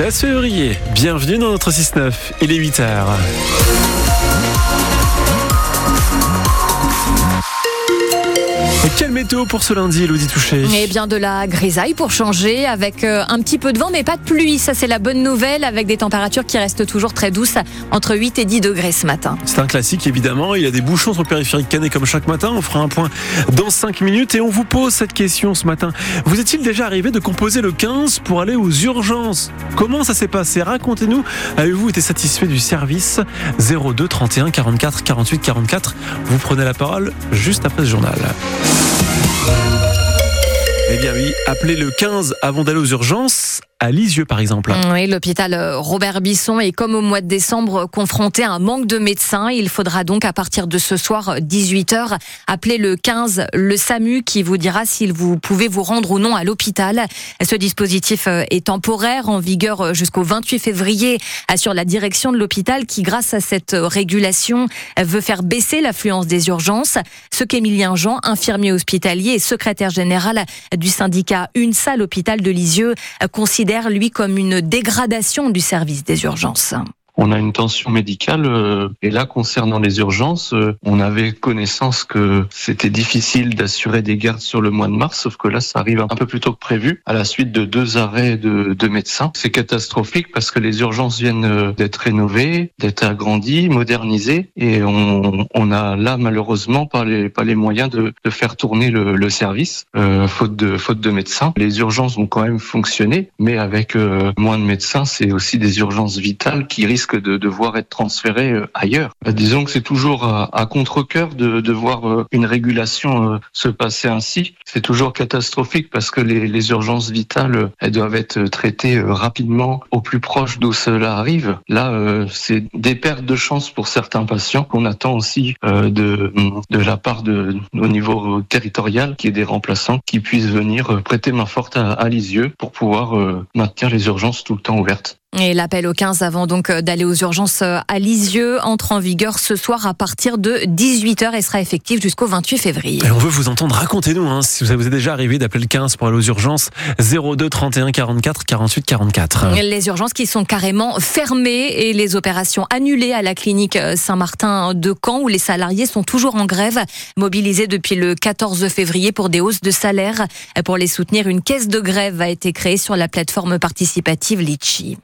16 février. Bienvenue dans notre 6-9. Il est 8h. Et quelle météo pour ce lundi, Elodie Touché Eh bien, de la grisaille pour changer, avec euh, un petit peu de vent, mais pas de pluie. Ça, c'est la bonne nouvelle, avec des températures qui restent toujours très douces, entre 8 et 10 degrés ce matin. C'est un classique, évidemment. Il y a des bouchons sur le périphérique canet comme chaque matin. On fera un point dans 5 minutes et on vous pose cette question ce matin. Vous est-il déjà arrivé de composer le 15 pour aller aux urgences? Comment ça s'est passé? Racontez-nous. Avez-vous été satisfait du service? 02 31 44 48 44 Vous prenez la parole juste après ce journal. Eh bien oui, appelez le 15 avant d'aller aux urgences à Lisieux par exemple. Oui, l'hôpital euh, Robert Bisson est comme au mois de décembre confronté à un manque de médecins. Il faudra donc à partir de ce soir 18h appeler le 15 le SAMU qui vous dira si vous pouvez vous rendre ou non à l'hôpital. Ce dispositif euh, est temporaire en vigueur euh, jusqu'au 28 février assure la direction de l'hôpital qui grâce à cette régulation veut faire baisser l'affluence des urgences. Ce qu'Émilien Jean, infirmier hospitalier et secrétaire général du syndicat Une salle hôpital de Lisieux considère lui, comme une dégradation du service des urgences on a une tension médicale. Euh, et là, concernant les urgences, euh, on avait connaissance que c'était difficile d'assurer des gardes sur le mois de mars, sauf que là, ça arrive un peu plus tôt que prévu, à la suite de deux arrêts de, de médecins. C'est catastrophique parce que les urgences viennent euh, d'être rénovées, d'être agrandies, modernisées, et on, on, a là malheureusement pas les, pas les moyens de, de faire tourner le, le service, euh, faute de faute de médecins. Les urgences vont quand même fonctionner, mais avec moins de médecins, c'est aussi des urgences vitales qui risquent de devoir être transféré euh, ailleurs. Bah, disons que c'est toujours à, contre-cœur de, de voir euh, une régulation euh, se passer ainsi. C'est toujours catastrophique parce que les, les, urgences vitales, elles doivent être traitées rapidement au plus proche d'où cela arrive. Là, c'est des pertes de chance pour certains patients qu'on attend aussi de, de la part de, au niveau territorial, qui est des remplaçants qui puissent venir prêter main forte à, à Lisieux pour pouvoir maintenir les urgences tout le temps ouvertes. Et l'appel au 15 avant donc euh, d'aller aux urgences euh, à Lisieux entre en vigueur ce soir à partir de 18h et sera effectif jusqu'au 28 février. Et on veut vous entendre, racontez-nous hein, si vous est déjà arrivé d'appeler le 15 pour aller aux urgences 02 31 44 48 44. Les urgences qui sont carrément fermées et les opérations annulées à la clinique euh, Saint-Martin de Caen où les salariés sont toujours en grève, mobilisés depuis le 14 février pour des hausses de salaire. Pour les soutenir, une caisse de grève a été créée sur la plateforme participative Litchi.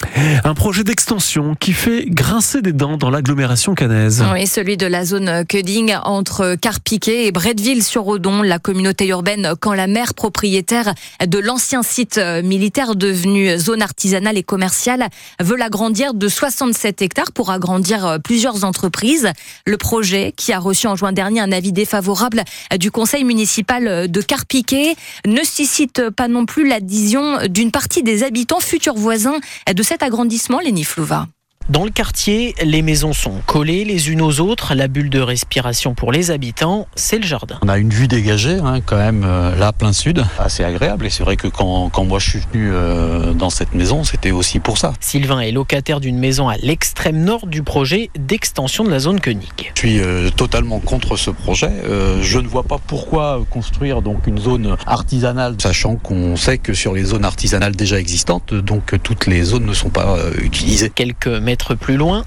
Un projet d'extension qui fait grincer des dents dans l'agglomération canaise. Oui, celui de la zone Cuding entre Carpiquet et Bretteville-sur-Odon, la communauté urbaine quand la mère propriétaire de l'ancien site militaire devenu zone artisanale et commerciale veut l'agrandir de 67 hectares pour agrandir plusieurs entreprises. Le projet, qui a reçu en juin dernier un avis défavorable du conseil municipal de Carpiquet, ne suscite pas non plus l'adhésion d'une partie des habitants futurs voisins de cette agrandissement, Léni Flouva? Dans le quartier, les maisons sont collées les unes aux autres. La bulle de respiration pour les habitants, c'est le jardin. On a une vue dégagée, hein, quand même, euh, là, plein sud. Assez agréable. Et c'est vrai que quand, quand, moi je suis venu euh, dans cette maison, c'était aussi pour ça. Sylvain est locataire d'une maison à l'extrême nord du projet d'extension de la zone Koenig. Je suis euh, totalement contre ce projet. Euh, je ne vois pas pourquoi construire donc une zone artisanale, sachant qu'on sait que sur les zones artisanales déjà existantes, donc toutes les zones ne sont pas utilisées. Quelques mètres plus loin,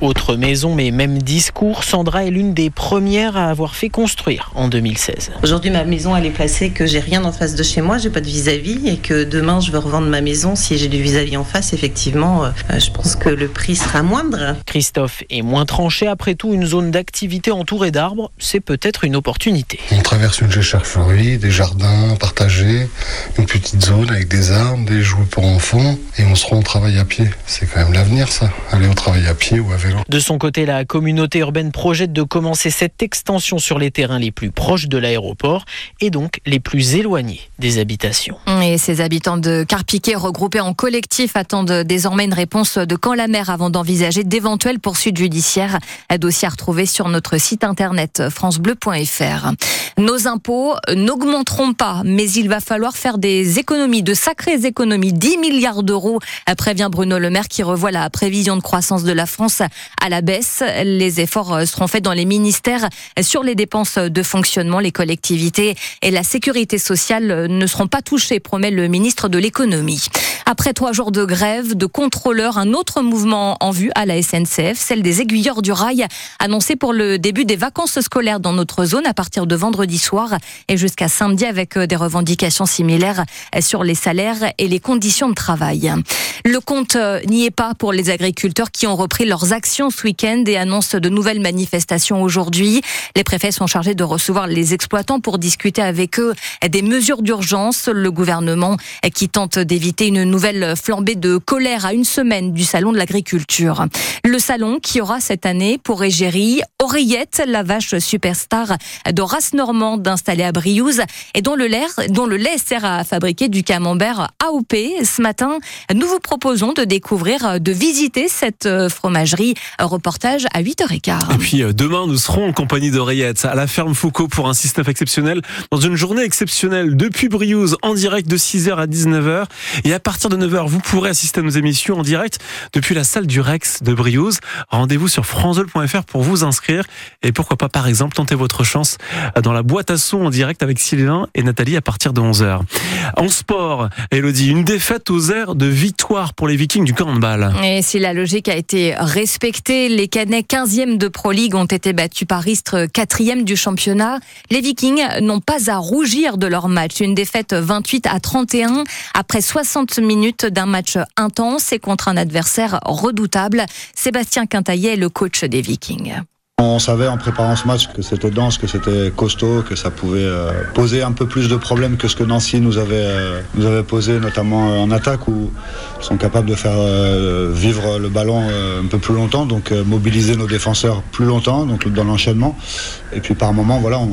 autre maison, mais même discours, Sandra est l'une des premières à avoir fait construire en 2016. Aujourd'hui, ma maison, elle est placée que j'ai rien en face de chez moi, j'ai pas de vis-à-vis, et que demain, je veux revendre ma maison. Si j'ai du vis-à-vis en face, effectivement, euh, je pense que le prix sera moindre. Christophe est moins tranché. Après tout, une zone d'activité entourée d'arbres, c'est peut-être une opportunité. On traverse une jachère fleurie, des jardins partagés, une petite zone avec des arbres, des jouets pour enfants, et on se rend au travail à pied. C'est quand même l'avenir, ça. Aller au travail à pied ou avec de son côté, la communauté urbaine projette de commencer cette extension sur les terrains les plus proches de l'aéroport et donc les plus éloignés des habitations. Et ces habitants de Carpiquet regroupés en collectif attendent désormais une réponse de quand la mer avant d'envisager d'éventuelles poursuites judiciaires. Un dossier à retrouver sur notre site internet francebleu.fr. Nos impôts n'augmenteront pas, mais il va falloir faire des économies, de sacrées économies, 10 milliards d'euros, prévient Bruno Le Maire qui revoit la prévision de croissance de la France à la baisse. Les efforts seront faits dans les ministères sur les dépenses de fonctionnement. Les collectivités et la sécurité sociale ne seront pas touchées, promet le ministre de l'économie. Après trois jours de grève, de contrôleurs, un autre mouvement en vue à la SNCF, celle des aiguilleurs du rail, annoncé pour le début des vacances scolaires dans notre zone à partir de vendredi soir et jusqu'à samedi avec euh, des revendications similaires sur les salaires et les conditions de travail. Le compte euh, n'y est pas pour les agriculteurs qui ont repris leurs actions ce week-end et annoncent de nouvelles manifestations aujourd'hui. Les préfets sont chargés de recevoir les exploitants pour discuter avec eux des mesures d'urgence. Le gouvernement qui tente d'éviter une flambée de colère à une semaine du salon de l'agriculture. Le salon qui aura cette année pour égérie Oreillette, la vache superstar de race normande installée à Briouze et dont le lait, dont le lait sert à fabriquer du camembert AOP. Ce matin, nous vous proposons de découvrir, de visiter cette euh, fromagerie. Reportage à 8h15. Et puis euh, demain, nous serons en compagnie d'Oreillette à la ferme Foucault pour un système exceptionnel dans une journée exceptionnelle depuis Briouze en direct de 6h à 19h. Et à partir de 9h, vous pourrez assister à nos émissions en direct depuis la salle du Rex de Briouze. Rendez-vous sur franceol.fr pour vous inscrire et pourquoi pas par exemple tenter votre chance dans la boîte à son en direct avec Sylvain et Nathalie à partir de 11h. En sport, Elodie, une défaite aux airs de victoire pour les Vikings du handball. Et si la logique a été respectée, les Canets 15e de Pro League ont été battus par Istres 4e du championnat. Les Vikings n'ont pas à rougir de leur match. Une défaite 28 à 31 après 60 minutes d'un match intense et contre un adversaire redoutable. Sébastien Quintaillet le coach des Vikings. On savait en préparant ce match que c'était dense, que c'était costaud, que ça pouvait euh, poser un peu plus de problèmes que ce que Nancy nous avait, euh, nous avait posé, notamment euh, en attaque, où ils sont capables de faire vivre le ballon un peu plus longtemps, donc mobiliser nos défenseurs plus longtemps, donc dans l'enchaînement. Et puis par moment, voilà, on,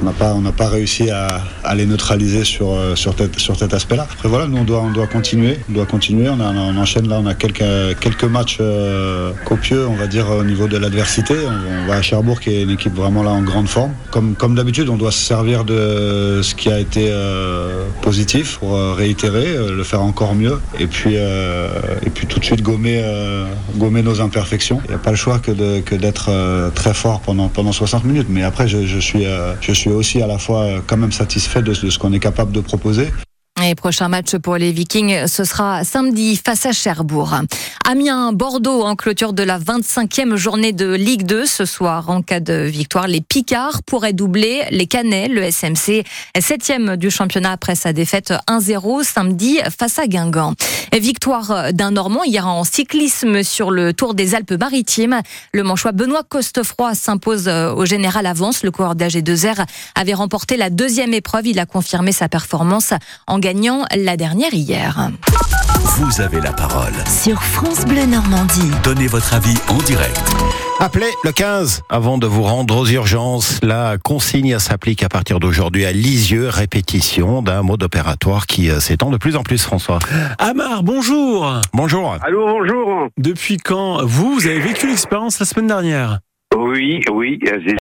on n'a pas, pas réussi à, les neutraliser sur, euh, sur, sur cet aspect-là. Après voilà, nous on doit, on doit continuer, on doit continuer. On, enchaîne là, on a quelques, quelques matchs euh, copieux, on va dire au niveau de l'adversité. On, va à Cherbourg qui est une équipe vraiment là en grande forme. Comme, comme d'habitude, on doit se servir de ce qui a été euh, positif pour réitérer, le faire encore mieux, et puis, et puis tout de suite gommer, gommer nos imperfections. Il n'y a pas le choix que, que d'être très fort pendant, pendant 60 minutes. Mais après, je suis, je suis aussi à la fois quand même satisfait de ce qu'on est capable de proposer. Et prochain match pour les Vikings, ce sera samedi face à Cherbourg. Amiens-Bordeaux en clôture de la 25e journée de Ligue 2 ce soir. En cas de victoire, les Picards pourraient doubler les Canets, le SMC 7e du championnat après sa défaite 1-0 samedi face à Guingamp. Victoire d'un Normand hier en cyclisme sur le Tour des Alpes-Maritimes. Le manchois Benoît Costefroy s'impose au général avance. Le coureur d'AG2R avait remporté la deuxième épreuve. Il a confirmé sa performance en gagnant la dernière hier. Vous avez la parole. Sur France Bleu Normandie. Donnez votre avis en direct. Appelez le 15 avant de vous rendre aux urgences. La consigne s'applique à partir d'aujourd'hui à Lisieux, répétition d'un mode opératoire qui euh, s'étend de plus en plus, François. Amar, bonjour. Bonjour. Allô, bonjour. Depuis quand vous, vous avez vécu l'expérience la semaine dernière? Oui, oui,